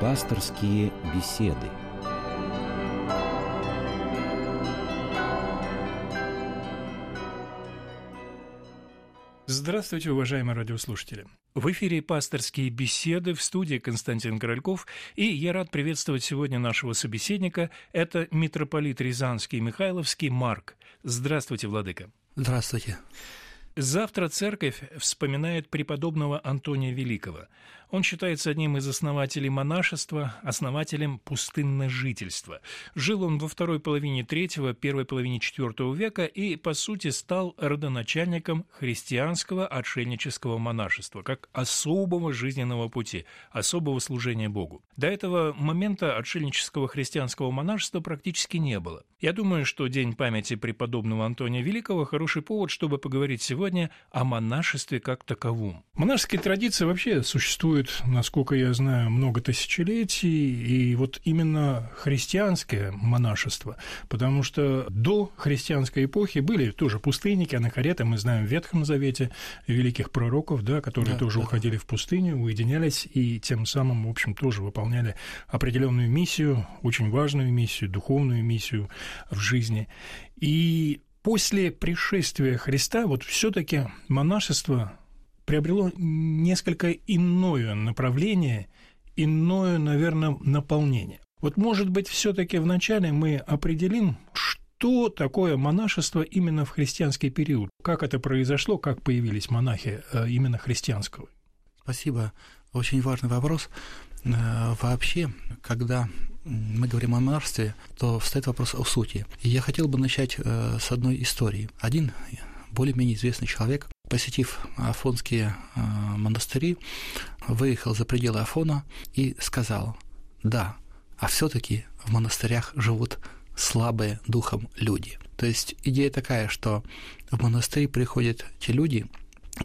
Пасторские беседы. Здравствуйте, уважаемые радиослушатели. В эфире «Пасторские беседы» в студии Константин Корольков, и я рад приветствовать сегодня нашего собеседника. Это митрополит Рязанский и Михайловский Марк. Здравствуйте, Владыка. Здравствуйте. Завтра церковь вспоминает преподобного Антония Великого. Он считается одним из основателей монашества, основателем пустынножительства. Жил он во второй половине третьего, первой половине четвертого века и, по сути, стал родоначальником христианского отшельнического монашества, как особого жизненного пути, особого служения Богу. До этого момента отшельнического христианского монашества практически не было. Я думаю, что День памяти преподобного Антония Великого – хороший повод, чтобы поговорить сегодня о монашестве как таковом. Монашеские традиции вообще существуют существует, насколько я знаю, много тысячелетий, и вот именно христианское монашество, потому что до христианской эпохи были тоже пустынники, анахареты, мы знаем в Ветхом Завете великих пророков, да, которые да, тоже да. уходили в пустыню, уединялись и тем самым, в общем, тоже выполняли определенную миссию, очень важную миссию, духовную миссию в жизни. И после пришествия Христа вот все-таки монашество приобрело несколько иное направление, иное, наверное, наполнение. Вот, может быть, все таки вначале мы определим, что такое монашество именно в христианский период, как это произошло, как появились монахи э, именно христианского. Спасибо. Очень важный вопрос. Э, вообще, когда мы говорим о монашестве, то встает вопрос о сути. И я хотел бы начать э, с одной истории. Один более-менее известный человек посетив афонские э, монастыри, выехал за пределы Афона и сказал, да, а все-таки в монастырях живут слабые духом люди. То есть идея такая, что в монастырь приходят те люди,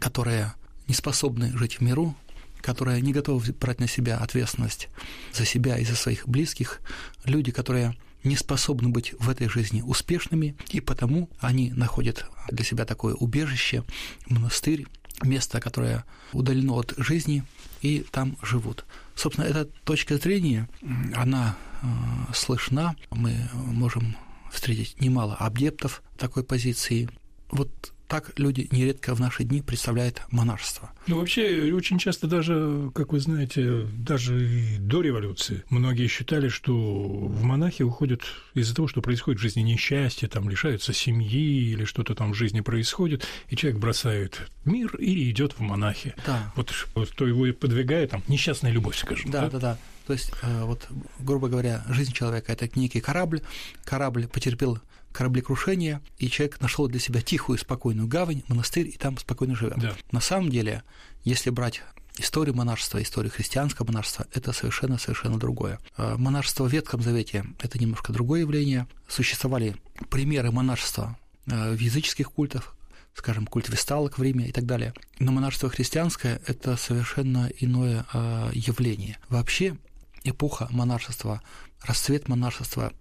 которые не способны жить в миру, которые не готовы брать на себя ответственность за себя и за своих близких, люди, которые не способны быть в этой жизни успешными, и потому они находят для себя такое убежище, монастырь, место, которое удалено от жизни, и там живут. Собственно, эта точка зрения, она э, слышна, мы можем встретить немало объектов такой позиции. Вот так люди нередко в наши дни представляют монашество. Ну, вообще, очень часто даже, как вы знаете, даже и до революции многие считали, что в монахи уходят из-за того, что происходит в жизни несчастье, там лишаются семьи или что-то там в жизни происходит, и человек бросает мир и идет в монахи. Да. Вот, вот то его и подвигает, там, несчастная любовь, скажем. Да, да, да. да. То есть, э, вот, грубо говоря, жизнь человека – это некий корабль, корабль потерпел кораблекрушение, и человек нашел для себя тихую, спокойную гавань, монастырь, и там спокойно живет. Да. На самом деле, если брать историю монашества, историю христианского монашества – это совершенно-совершенно другое. Э, монашество в Ветхом Завете – это немножко другое явление. Существовали примеры монашества э, в языческих культах, скажем, культ весталок в Риме и так далее. Но монашество христианское – это совершенно иное явление. Вообще эпоха монашества, расцвет монашества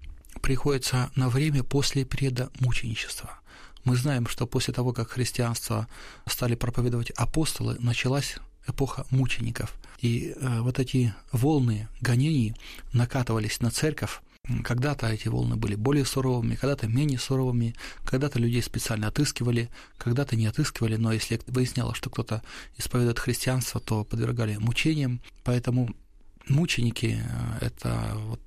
приходится на время после периода мученичества. Мы знаем, что после того, как христианство стали проповедовать апостолы, началась эпоха мучеников. И э, вот эти волны гонений накатывались на церковь. Когда-то эти волны были более суровыми, когда-то менее суровыми, когда-то людей специально отыскивали, когда-то не отыскивали, но если выяснялось, что кто-то исповедует христианство, то подвергали мучениям. Поэтому мученики – это вот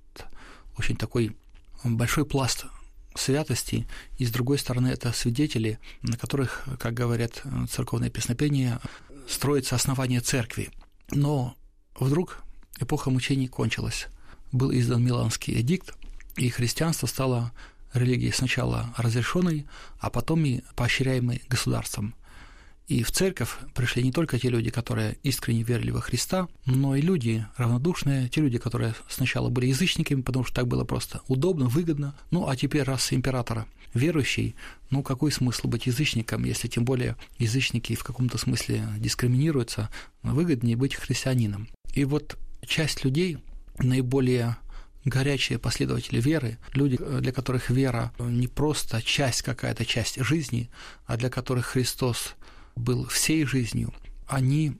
очень такой большой пласт святости, и с другой стороны это свидетели, на которых, как говорят церковные песнопения, строится основание церкви. Но вдруг эпоха мучений кончилась. Был издан Миланский эдикт, и христианство стало религией сначала разрешенной, а потом и поощряемой государством. И в церковь пришли не только те люди, которые искренне верили во Христа, но и люди равнодушные, те люди, которые сначала были язычниками, потому что так было просто удобно, выгодно, ну а теперь раз императора верующий, ну какой смысл быть язычником, если тем более язычники в каком-то смысле дискриминируются, выгоднее быть христианином. И вот часть людей, наиболее горячие последователи веры, люди, для которых вера не просто часть какая-то часть жизни, а для которых Христос был всей жизнью, они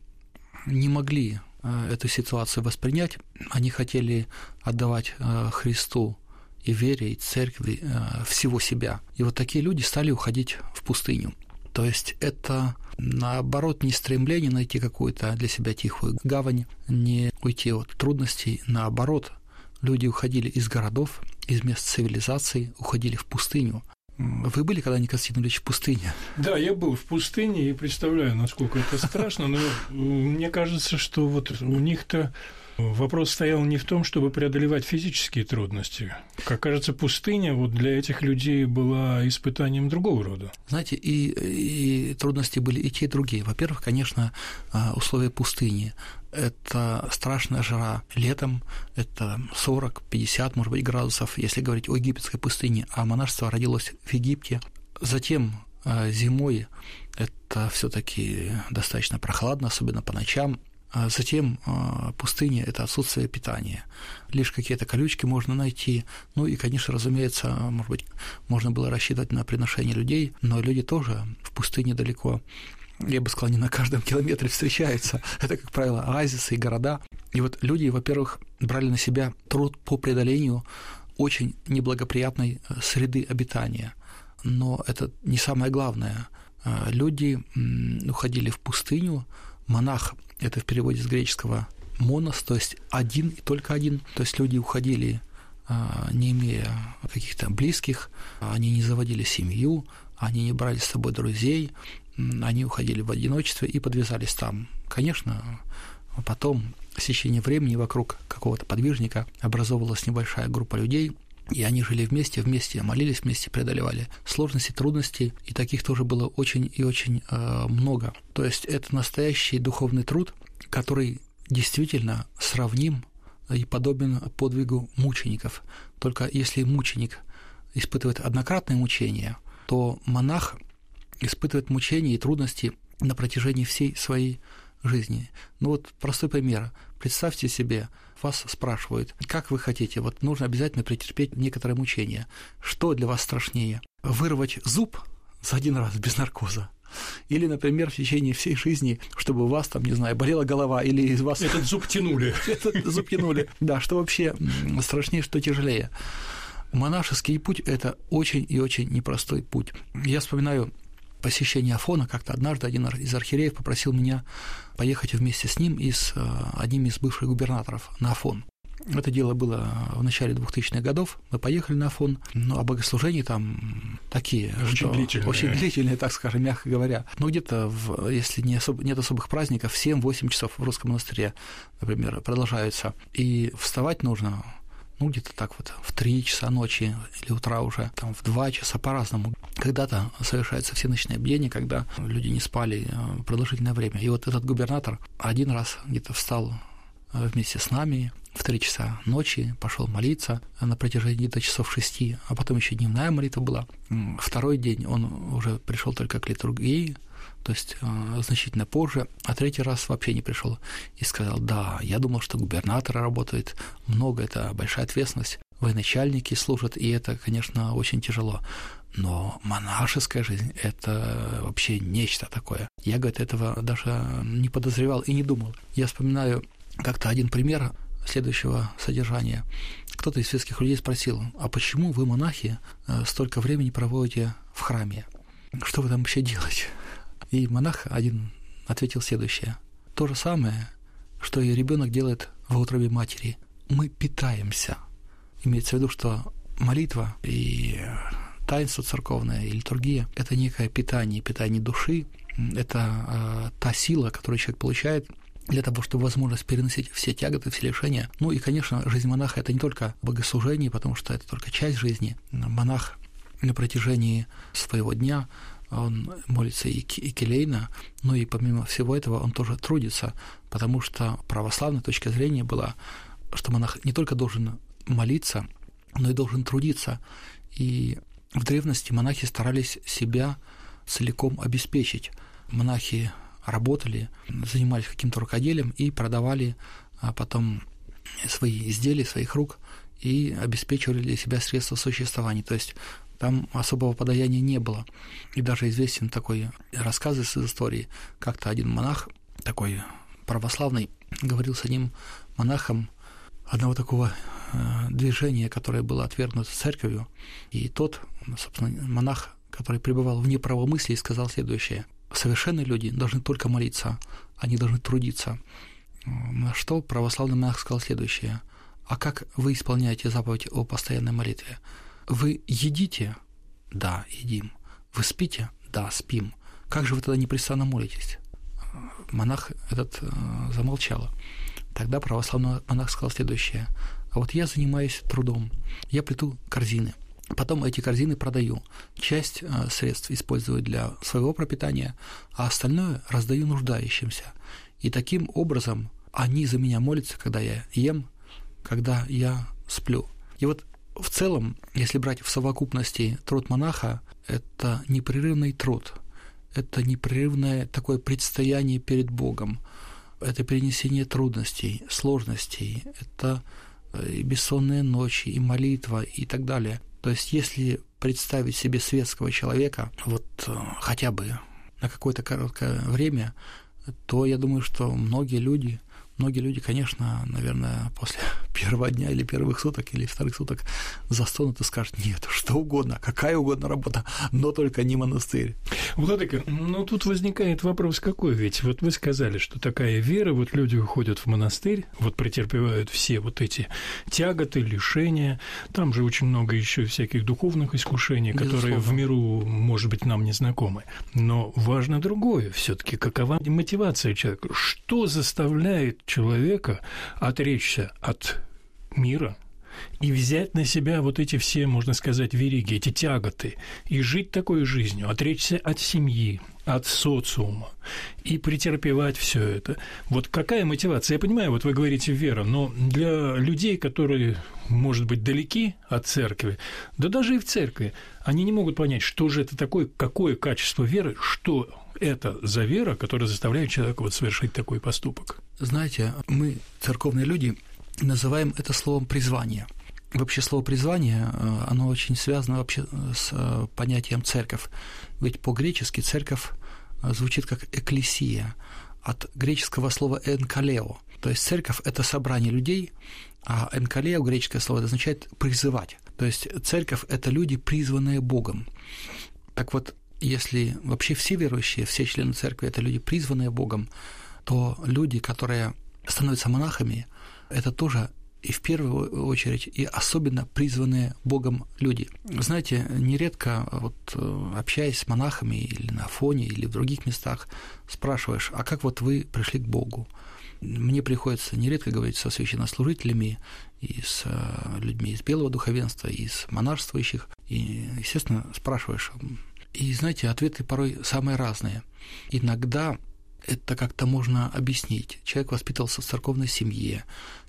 не могли э, эту ситуацию воспринять. Они хотели отдавать э, Христу и вере, и церкви всего себя. И вот такие люди стали уходить в пустыню. То есть это наоборот не стремление найти какую-то для себя тихую гавань, не уйти от трудностей, наоборот, люди уходили из городов, из мест цивилизации, уходили в пустыню, вы были когда-нибудь, Константин Ильич, в пустыне? Да, я был в пустыне и представляю, насколько это страшно, но мне кажется, что вот у них-то Вопрос стоял не в том, чтобы преодолевать физические трудности. Как кажется, пустыня вот для этих людей была испытанием другого рода. Знаете, и, и трудности были и те, и другие. Во-первых, конечно, а, условия пустыни. Это страшная жара летом, это 40, 50, может быть, градусов, если говорить о египетской пустыне, а монашество родилось в Египте. Затем а, зимой это все-таки достаточно прохладно, особенно по ночам. А затем а, пустыня – это отсутствие питания. Лишь какие-то колючки можно найти. Ну и, конечно, разумеется, может быть, можно было рассчитывать на приношение людей, но люди тоже в пустыне далеко я бы сказал, не на каждом километре встречаются. Это, как правило, оазисы и города. И вот люди, во-первых, брали на себя труд по преодолению очень неблагоприятной э, среды обитания. Но это не самое главное. Э, люди уходили в пустыню, монах это в переводе с греческого монос, то есть один и только один. То есть люди уходили, а, не имея каких-то близких, они не заводили семью, они не брали с собой друзей, они уходили в одиночестве и подвязались там. Конечно, потом в течение времени вокруг какого-то подвижника образовывалась небольшая группа людей, и они жили вместе, вместе молились, вместе преодолевали сложности, трудности, и таких тоже было очень и очень э, много. То есть это настоящий духовный труд, который действительно сравним и подобен подвигу мучеников. Только если мученик испытывает однократное мучение, то монах испытывает мучения и трудности на протяжении всей своей жизни. Ну вот простой пример. Представьте себе, вас спрашивают, как вы хотите, вот нужно обязательно претерпеть некоторое мучение. Что для вас страшнее? Вырвать зуб за один раз без наркоза? Или, например, в течение всей жизни, чтобы у вас там, не знаю, болела голова, или из вас... Этот зуб тянули. Этот зуб тянули. Да, что вообще страшнее, что тяжелее. Монашеский путь – это очень и очень непростой путь. Я вспоминаю посещение Афона, как-то однажды один из архиереев попросил меня поехать вместе с ним и с э, одним из бывших губернаторов на Афон. Это дело было в начале 2000-х годов. Мы поехали на Афон, но а богослужения там такие, очень что, длительные. очень длительные, так скажем, мягко говоря. Ну, где-то, в, если не особ, нет особых праздников, 7-8 часов в русском монастыре, например, продолжаются. И вставать нужно ну, где-то так вот в 3 часа ночи или утра уже, там в 2 часа по-разному. Когда-то совершаются все ночные бдения, когда люди не спали э, продолжительное время. И вот этот губернатор один раз где-то встал э, вместе с нами в 3 часа ночи, пошел молиться на протяжении до часов 6, а потом еще дневная молитва была. Второй день он уже пришел только к литургии, то есть э, значительно позже, а третий раз вообще не пришел и сказал, да, я думал, что губернаторы работают много, это большая ответственность, военачальники служат, и это, конечно, очень тяжело. Но монашеская жизнь – это вообще нечто такое. Я, говорит, этого даже не подозревал и не думал. Я вспоминаю как-то один пример следующего содержания. Кто-то из светских людей спросил, а почему вы, монахи, э, столько времени проводите в храме? Что вы там вообще делаете? И монах один ответил следующее. То же самое, что и ребенок делает в утробе матери. Мы питаемся. Имеется в виду, что молитва и таинство церковное и литургия – это некое питание, питание души, это э, та сила, которую человек получает для того, чтобы возможность переносить все тяготы, все лишения. Ну и, конечно, жизнь монаха – это не только богослужение, потому что это только часть жизни. Монах на протяжении своего дня он молится и, и келейно, но и помимо всего этого он тоже трудится, потому что православная точка зрения была, что монах не только должен молиться, но и должен трудиться. И в древности монахи старались себя целиком обеспечить. Монахи работали, занимались каким-то рукоделием и продавали а потом свои изделия, своих рук и обеспечивали для себя средства существования. То есть там особого подаяния не было. И даже известен такой рассказ из истории. Как-то один монах, такой православный, говорил с одним монахом одного такого э, движения, которое было отвергнуто церковью, и тот, собственно, монах, который пребывал в неправомыслии, сказал следующее. Совершенные люди должны только молиться, они должны трудиться. На что православный монах сказал следующее. А как вы исполняете заповедь о постоянной молитве? Вы едите? Да, едим. Вы спите? Да, спим. Как же вы тогда непрестанно молитесь? Монах этот э, замолчал. Тогда православный монах сказал следующее. А вот я занимаюсь трудом. Я плету корзины. Потом эти корзины продаю. Часть э, средств использую для своего пропитания, а остальное раздаю нуждающимся. И таким образом они за меня молятся, когда я ем, когда я сплю. И вот в целом, если брать в совокупности труд монаха, это непрерывный труд, это непрерывное такое предстояние перед Богом, это перенесение трудностей, сложностей, это э, и бессонные ночи, и молитва, и так далее. То есть, если представить себе светского человека, вот э, хотя бы на какое-то короткое время, то я думаю, что многие люди Многие люди, конечно, наверное, после первого дня или первых суток или вторых суток застонут и скажут, нет, что угодно, какая угодно работа, но только не монастырь. Владыка, ну тут возникает вопрос какой, ведь вот вы сказали, что такая вера, вот люди уходят в монастырь, вот претерпевают все вот эти тяготы, лишения, там же очень много еще всяких духовных искушений, Безусловно. которые в миру, может быть, нам не знакомы. Но важно другое все таки какова мотивация человека, что заставляет человека отречься от мира и взять на себя вот эти все, можно сказать, вериги, эти тяготы, и жить такой жизнью, отречься от семьи, от социума и претерпевать все это. Вот какая мотивация? Я понимаю, вот вы говорите вера, но для людей, которые, может быть, далеки от церкви, да даже и в церкви, они не могут понять, что же это такое, какое качество веры, что это за вера, которая заставляет человека вот совершить такой поступок? Знаете, мы, церковные люди, называем это словом призвание. Вообще слово призвание, э, оно очень связано вообще с э, понятием церковь. Ведь по-гречески церковь э, звучит как экклесия, от греческого слова «энкалео». То есть церковь – это собрание людей, а «энкалео» греческое слово означает «призывать». То есть церковь – это люди, призванные Богом. Так вот, если вообще все верующие, все члены церкви – это люди, призванные Богом, то люди, которые становятся монахами, это тоже и в первую очередь, и особенно призванные Богом люди. Знаете, нередко, вот, э, общаясь с монахами или на фоне, или в других местах, спрашиваешь, а как вот вы пришли к Богу? Мне приходится нередко говорить со священнослужителями и с э, людьми из белого духовенства, и с монашествующих, и, естественно, спрашиваешь. И, знаете, ответы порой самые разные. Иногда это как-то можно объяснить. Человек воспитывался в церковной семье,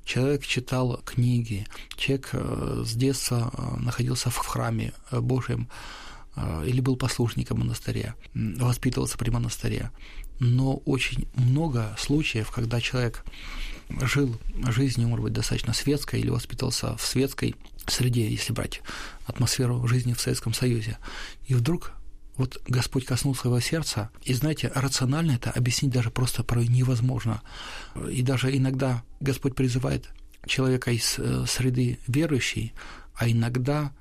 человек читал книги, человек э, с детства э, находился в храме э, Божьем или был послушником монастыря, воспитывался при монастыре. Но очень много случаев, когда человек жил жизнью, может быть, достаточно светской или воспитывался в светской среде, если брать атмосферу жизни в Советском Союзе, и вдруг вот Господь коснулся его сердца, и знаете, рационально это объяснить даже просто порой невозможно. И даже иногда Господь призывает человека из э, среды верующей, а иногда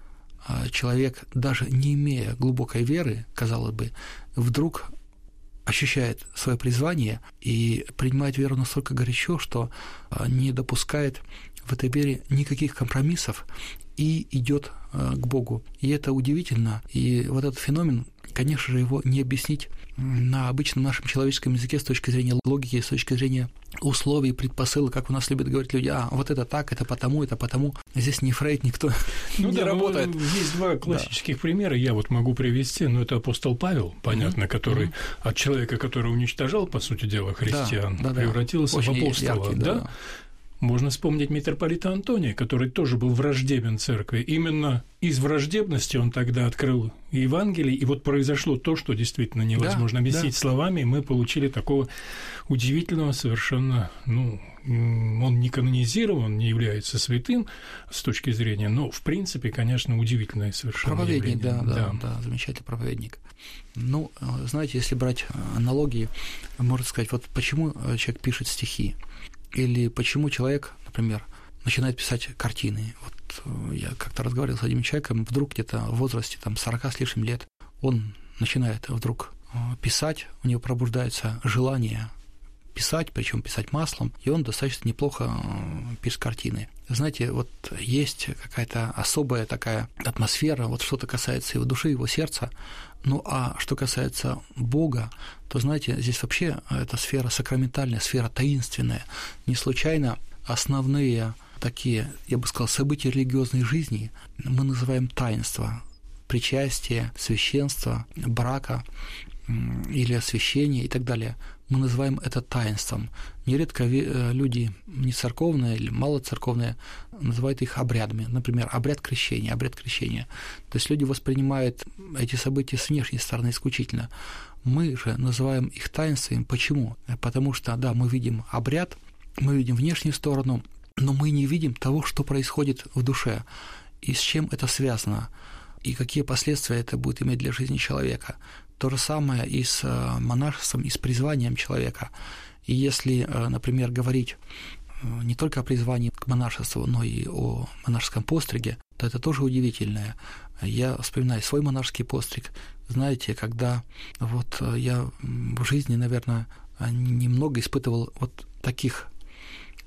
э, человек, даже не имея глубокой веры, казалось бы, вдруг ощущает свое призвание и принимает веру настолько горячо, что э, не допускает в этой вере никаких компромиссов и идет к Богу. И это удивительно. И вот этот феномен, конечно же, его не объяснить на обычном нашем человеческом языке с точки зрения логики, с точки зрения условий, предпосылок, как у нас любят говорить люди, а вот это так, это потому, это потому. Здесь не Фрейд, никто ну, не да, работает. Ну, есть два классических да. примера, я вот могу привести, но это апостол Павел, понятно, mm-hmm. который mm-hmm. от человека, который уничтожал, по сути дела, христиан, да, да, превратился Очень в апостола. Яркий, да, да? Можно вспомнить митрополита Антония, который тоже был враждебен церкви. Именно из враждебности он тогда открыл Евангелие, и вот произошло то, что действительно невозможно да, объяснить да. словами, и мы получили такого удивительного совершенно, ну, он не канонизирован, не является святым с точки зрения, но, в принципе, конечно, удивительное совершенно Проповедник, да, да, да, да, замечательный проповедник. Ну, знаете, если брать аналогии, можно сказать, вот почему человек пишет стихи. Или почему человек, например, начинает писать картины. Вот э, я как-то разговаривал с одним человеком, вдруг где-то в возрасте там, 40 с лишним лет он начинает вдруг э, писать, у него пробуждается желание писать, причем писать маслом, и он достаточно неплохо э, пишет картины. Знаете, вот есть какая-то особая такая атмосфера, вот что-то касается его души, его сердца, ну а что касается Бога, то, знаете, здесь вообще эта сфера сакраментальная, сфера таинственная. Не случайно основные такие, я бы сказал, события религиозной жизни мы называем таинство, причастие, священство, брака или освящение и так далее. Мы называем это таинством. Нередко э, люди не церковные или малоцерковные называют их обрядами. Например, обряд крещения, обряд крещения. То есть люди воспринимают эти события с внешней стороны исключительно. Мы же называем их таинствами. Почему? Потому что, да, мы видим обряд, мы видим внешнюю сторону, но мы не видим того, что происходит в душе, и с чем это связано, и какие последствия это будет иметь для жизни человека. То же самое и с э, монашеством, и с призванием человека. И если, э, например, говорить э, не только о призвании к монашеству, но и о монашеском постриге, то это тоже удивительное. Я вспоминаю свой монашеский постриг. Знаете, когда вот я в жизни, наверное, немного испытывал вот таких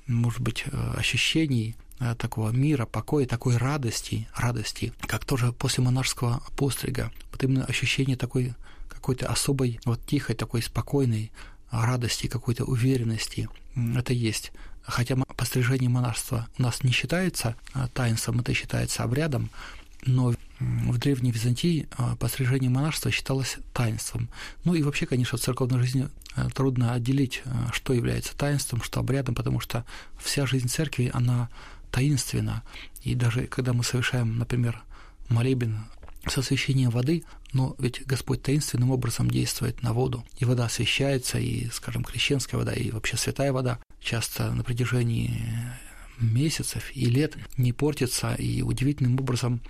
может быть, ощущений такого мира, покоя, такой радости, радости, как тоже после монашеского пострига. Вот именно ощущение такой какой-то особой, вот тихой, такой спокойной радости, какой-то уверенности. Это есть. Хотя пострижение монашества у нас не считается э, таинством, это считается обрядом, но в Древней Византии а, пострижение монашества считалось таинством. Ну и вообще, конечно, в церковной жизни а, трудно отделить, а, что является таинством, что обрядом, потому что вся жизнь церкви, она таинственна. И даже когда мы совершаем, например, молебен с освящением воды, но ведь Господь таинственным образом действует на воду, и вода освящается, и, скажем, крещенская вода, и вообще святая вода часто на протяжении месяцев и лет не портится и удивительным образом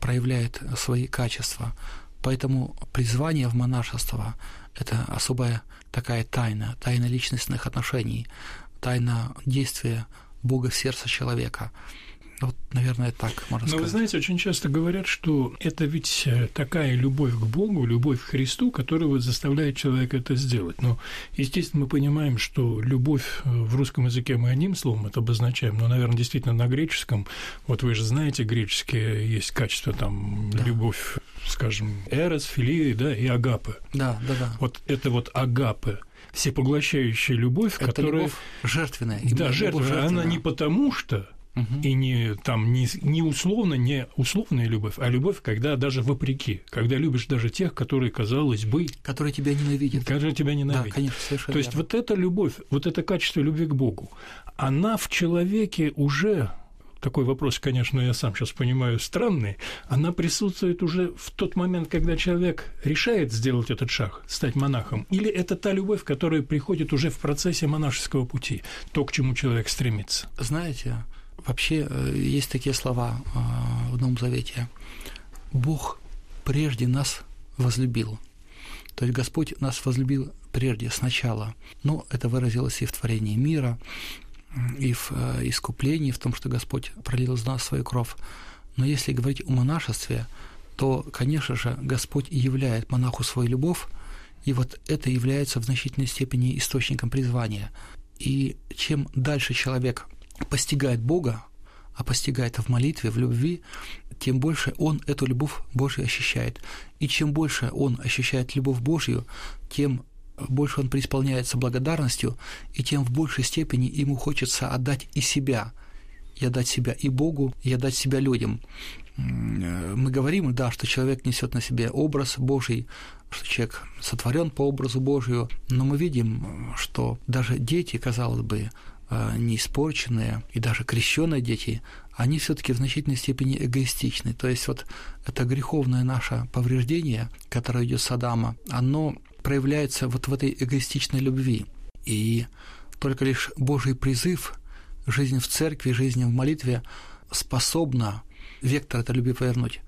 проявляет свои качества. Поэтому призвание в монашество – это особая такая тайна, тайна личностных отношений, тайна действия Бога в сердце человека – вот, наверное, так можно сказать. Но вы знаете, очень часто говорят, что это ведь э, такая любовь к Богу, любовь к Христу, которая вот заставляет человека это сделать. Но, естественно, мы понимаем, что любовь э, в русском языке мы одним словом это обозначаем, но, наверное, действительно на греческом, вот вы же знаете, греческие есть качество там да. любовь, скажем, эрос, филии, да, и агапы. Да, да, да. Вот это вот агапы всепоглощающая любовь, это которая... любовь жертвенная. Да, жертвенная. Она не потому что Угу. И не там не, не условно, не условная любовь, а любовь, когда даже вопреки, когда любишь даже тех, которые, казалось бы, которые тебя ненавидят, которые тебя ненавидят. Да, конечно, совершенно. То есть вот эта любовь, вот это качество любви к Богу, она в человеке уже такой вопрос, конечно, я сам сейчас понимаю, странный, она присутствует уже в тот момент, когда человек решает сделать этот шаг, стать монахом, или это та любовь, которая приходит уже в процессе монашеского пути, то, к чему человек стремится? Знаете, Вообще э, есть такие слова э, в Новом Завете. Бог прежде нас возлюбил. То есть Господь нас возлюбил прежде, сначала. Но это выразилось и в творении мира, и в э, искуплении, в том, что Господь пролил из нас свою кровь. Но если говорить о монашестве, то, конечно же, Господь являет монаху свою любовь, и вот это является в значительной степени источником призвания. И чем дальше человек постигает Бога, а постигает в молитве, в любви, тем больше он эту любовь Божью ощущает. И чем больше он ощущает любовь Божью, тем больше он преисполняется благодарностью, и тем в большей степени ему хочется отдать и себя, и отдать себя и Богу, и отдать себя людям. Мы говорим, да, что человек несет на себе образ Божий, что человек сотворен по образу Божию, но мы видим, что даже дети, казалось бы, а, неиспорченные и даже крещенные дети, они все-таки в значительной степени эгоистичны. То есть вот это греховное наше повреждение, которое идет с Адама, оно проявляется вот в этой эгоистичной любви. И только лишь Божий призыв, жизнь в церкви, жизнь в молитве способна вектор этой любви повернуть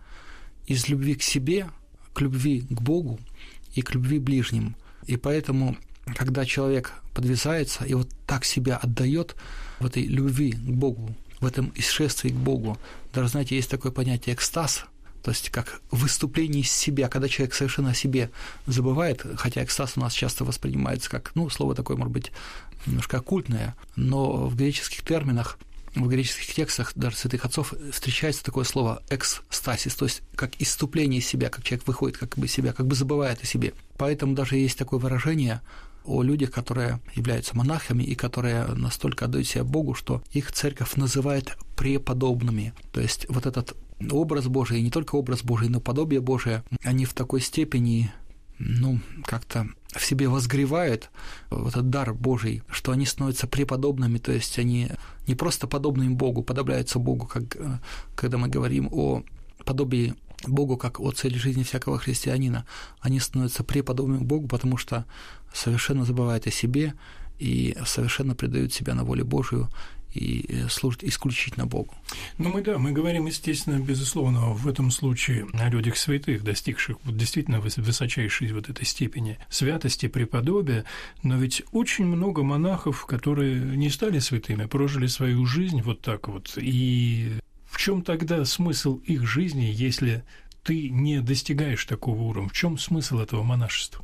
из любви к себе к любви к Богу и к любви ближним. И поэтому, когда человек подвязается и вот так себя отдает в этой любви к Богу, в этом исшествии к Богу. Даже, знаете, есть такое понятие экстаз, то есть как выступление из себя, когда человек совершенно о себе забывает, хотя экстаз у нас часто воспринимается как, ну, слово такое, может быть, немножко оккультное, но в греческих терминах в греческих текстах даже святых отцов встречается такое слово экстасис, то есть как иступление из себя, как человек выходит как бы себя, как бы забывает о себе. Поэтому даже есть такое выражение о людях, которые являются монахами и которые настолько отдают себя Богу, что их церковь называет преподобными. То есть вот этот образ Божий, не только образ Божий, но подобие Божие, они в такой степени ну, как-то в себе возгревают вот этот дар Божий, что они становятся преподобными, то есть они не просто подобны Богу, подобляются Богу, как э, когда мы говорим о подобии Богу как о цели жизни всякого христианина, они становятся преподобными Богу, потому что совершенно забывают о себе и совершенно предают себя на волю Божию и э, служит исключительно Богу. Ну, мы, да, мы говорим, естественно, безусловно, в этом случае о людях святых, достигших вот, действительно высочайшей вот этой степени святости, преподобия, но ведь очень много монахов, которые не стали святыми, прожили свою жизнь вот так вот, и чем тогда смысл их жизни, если ты не достигаешь такого уровня? В чем смысл этого монашества?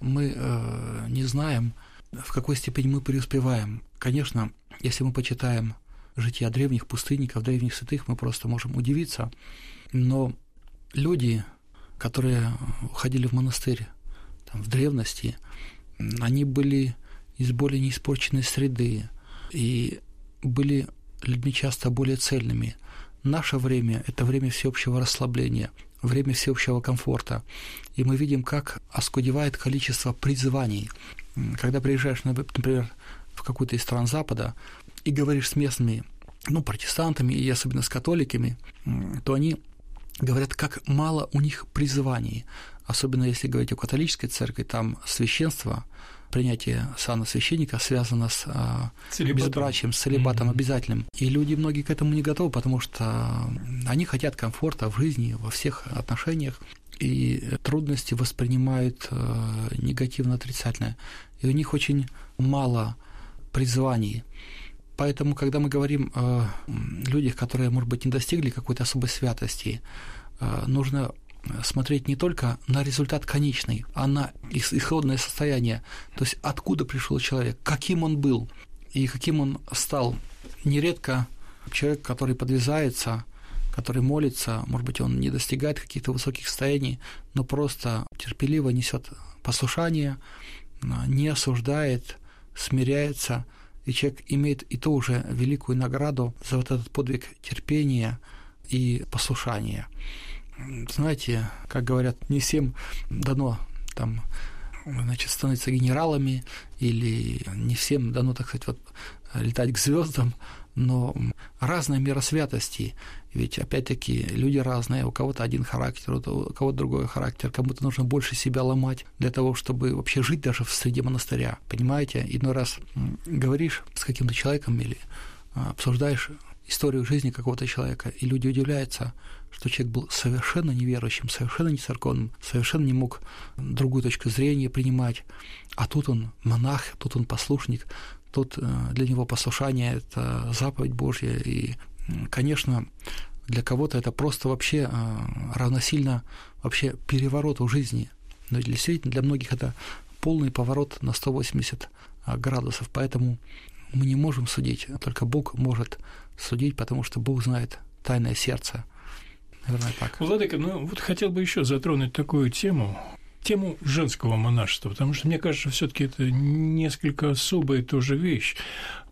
Мы э, не знаем, в какой степени мы преуспеваем. Конечно, если мы почитаем жития древних пустынников, древних святых, мы просто можем удивиться. Но люди, которые ходили в монастырь там, в древности, они были из более неиспорченной среды и были людьми часто более цельными. Наше время – это время всеобщего расслабления, время всеобщего комфорта. И мы видим, как оскудевает количество призываний. Когда приезжаешь, например, в какую-то из стран Запада и говоришь с местными, ну, протестантами и особенно с католиками, то они говорят, как мало у них призываний. Особенно если говорить о католической церкви, там священство, принятие сана священника связано с а, безбрачием, с целебатом mm-hmm. обязательным. И люди многие к этому не готовы, потому что они хотят комфорта в жизни, во всех отношениях, и трудности воспринимают э, негативно отрицательно. И у них очень мало призваний. Поэтому, когда мы говорим о людях, которые, может быть, не достигли какой-то особой святости, э, нужно смотреть не только на результат конечный, а на исходное состояние, то есть откуда пришел человек, каким он был и каким он стал. Нередко человек, который подвязается, который молится, может быть, он не достигает каких-то высоких состояний, но просто терпеливо несет послушание, не осуждает, смиряется, и человек имеет и ту же великую награду за вот этот подвиг терпения и послушания. Знаете, как говорят, не всем дано там значит, становиться генералами, или не всем дано, так сказать, вот, летать к звездам, но разная мера святости. Ведь, опять-таки, люди разные, у кого-то один характер, у кого-то другой характер, кому-то нужно больше себя ломать для того, чтобы вообще жить даже в среде монастыря. Понимаете? Иной раз говоришь с каким-то человеком или а, обсуждаешь историю жизни какого-то человека, и люди удивляются, что человек был совершенно неверующим, совершенно не церковным, совершенно не мог другую точку зрения принимать, а тут он монах, тут он послушник, тут э, для него послушание – это заповедь Божья, и, конечно, для кого-то это просто вообще э, равносильно вообще перевороту жизни, но действительно для многих это полный поворот на 180 э, градусов, поэтому мы не можем судить, только Бог может судить, потому что Бог знает тайное сердце. Наверное, так. Владыка, ну вот хотел бы еще затронуть такую тему, тему женского монашества, потому что мне кажется, все-таки это несколько особая тоже вещь.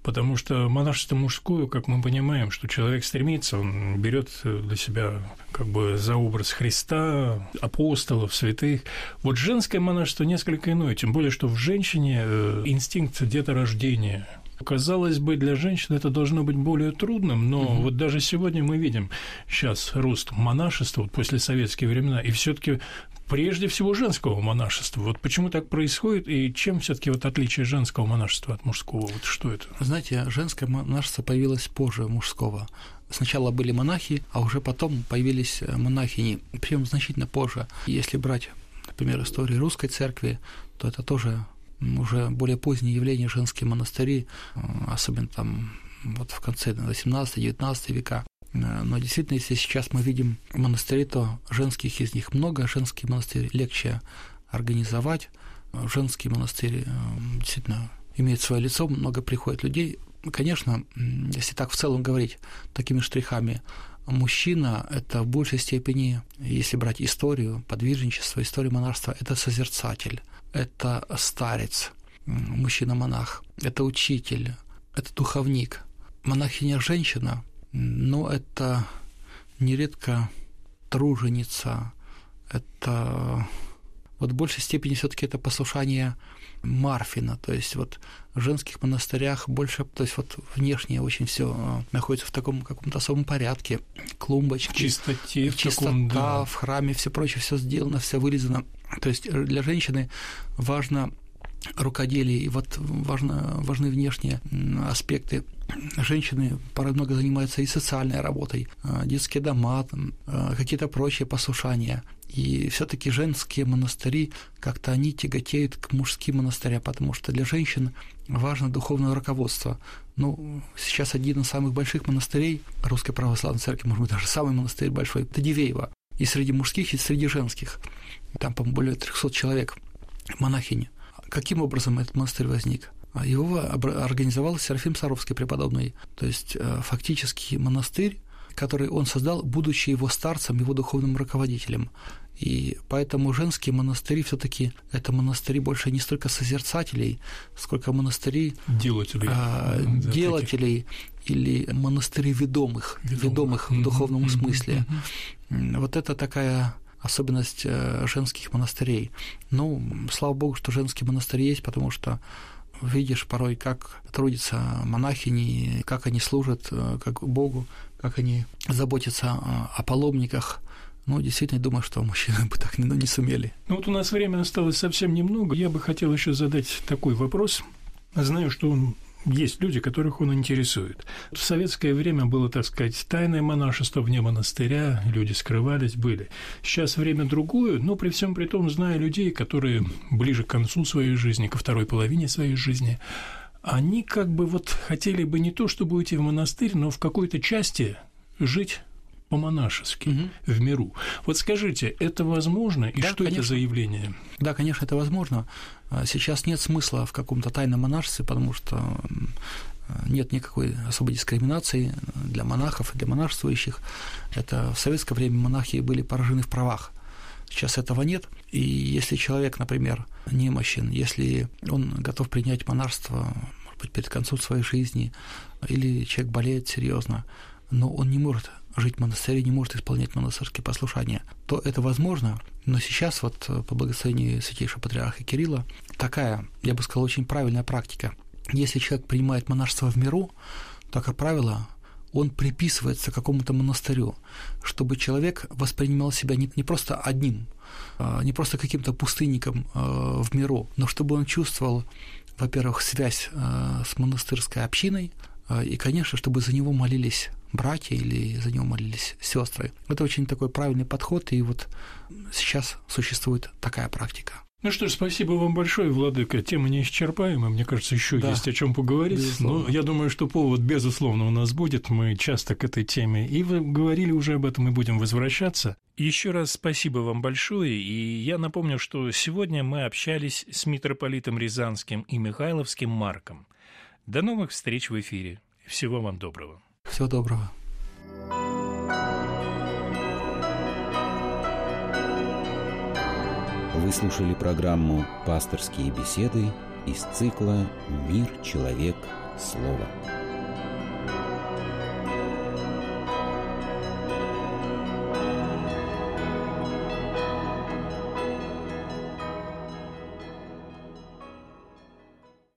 Потому что монашество мужское, как мы понимаем, что человек стремится, он берет для себя как бы за образ Христа, апостолов, святых. Вот женское монашество несколько иное, тем более, что в женщине э, инстинкт деторождения – Казалось бы, для женщин это должно быть более трудным, но угу. вот даже сегодня мы видим сейчас рост монашества вот после советские времена, и все-таки прежде всего женского монашества. Вот почему так происходит, и чем все-таки вот отличие женского монашества от мужского? Вот что это? Знаете, женское монашество появилось позже мужского. Сначала были монахи, а уже потом появились монахини, причем значительно позже. Если брать, например, историю русской церкви, то это тоже уже более позднее явление женские монастыри, особенно там вот в конце 18-19 века. Но действительно, если сейчас мы видим монастыри, то женских из них много, женские монастыри легче организовать. Женские монастыри действительно имеют свое лицо, много приходит людей. Конечно, если так в целом говорить такими штрихами, мужчина – это в большей степени, если брать историю подвижничества, историю монарства, это созерцатель, это старец, мужчина-монах, это учитель, это духовник. Монахиня – женщина, но это нередко труженица, это вот в большей степени все таки это послушание Марфина, то есть вот в женских монастырях больше, то есть вот внешне очень все а, находится в таком каком-то особом порядке, клумбочки, в чистоте, в чистота, таком, да. в храме, все прочее, все сделано, все вырезано. То есть для женщины важно рукоделие, и вот важно, важны внешние аспекты. Женщины порой много занимаются и социальной работой, а, детские дома, а, какие-то прочие послушания. И все-таки женские монастыри как-то они тяготеют к мужским монастырям, потому что для женщин важно духовное руководство. Ну, сейчас один из самых больших монастырей Русской Православной Церкви, может быть, даже самый монастырь большой, это Дивеево. И среди мужских, и среди женских. Там, по-моему, более 300 человек монахини. Каким образом этот монастырь возник? Его организовал Серафим Саровский преподобный. То есть э, фактически монастырь, который он создал, будучи его старцем, его духовным руководителем. И поэтому женские монастыри все-таки это монастыри больше не столько созерцателей, сколько монастыри делателей, а, да, делателей или монастыри ведомых, ведомых, ведомых в духовном mm-hmm. смысле. Mm-hmm. Вот это такая особенность э, женских монастырей. Ну, слава богу, что женские монастыри есть, потому что видишь порой, как трудятся монахини, как они служат, э, как Богу, как они заботятся о паломниках. Ну, действительно, думаю, что мужчины бы так ну, не сумели. Ну, вот у нас время осталось совсем немного. Я бы хотел еще задать такой вопрос. Знаю, что он есть люди, которых он интересует. В советское время было, так сказать, тайное монашество вне монастыря, люди скрывались, были. Сейчас время другое, но при всем при том, зная людей, которые ближе к концу своей жизни, ко второй половине своей жизни, они как бы вот хотели бы не то, чтобы уйти в монастырь, но в какой-то части жить по-монашески угу. в миру. Вот скажите, это возможно и да, что конечно. это за явление? Да, конечно, это возможно. А сейчас нет смысла в каком-то тайном монашестве, потому что нет никакой особой дискриминации для монахов и для монашествующих. Это в советское время монахи были поражены в правах. Сейчас этого нет. И если человек, например, немощен, если он готов принять монашество, может быть, перед концом своей жизни, или человек болеет серьезно, но он не может жить в монастыре, не может исполнять монастырские послушания, то это возможно, но сейчас вот э, по благословению святейшего патриарха Кирилла такая, я бы сказал, очень правильная практика. Если человек принимает монашество в миру, то, как правило, он приписывается какому-то монастырю, чтобы человек воспринимал себя не, не просто одним, а, не просто каким-то пустынником э, в миру, но чтобы он чувствовал, во-первых, связь э, с монастырской общиной, и, конечно, чтобы за него молились братья или за него молились сестры. Это очень такой правильный подход, и вот сейчас существует такая практика. Ну что ж, спасибо вам большое, Владыка. Тема неисчерпаемая, мне кажется, еще да. есть о чем поговорить. Безусловно. Но я думаю, что повод, безусловно, у нас будет. Мы часто к этой теме и вы говорили уже об этом, и будем возвращаться. Еще раз спасибо вам большое, и я напомню, что сегодня мы общались с митрополитом Рязанским и Михайловским Марком. До новых встреч в эфире. Всего вам доброго. Всего доброго. Вы слушали программу «Пасторские беседы» из цикла «Мир, человек, слово».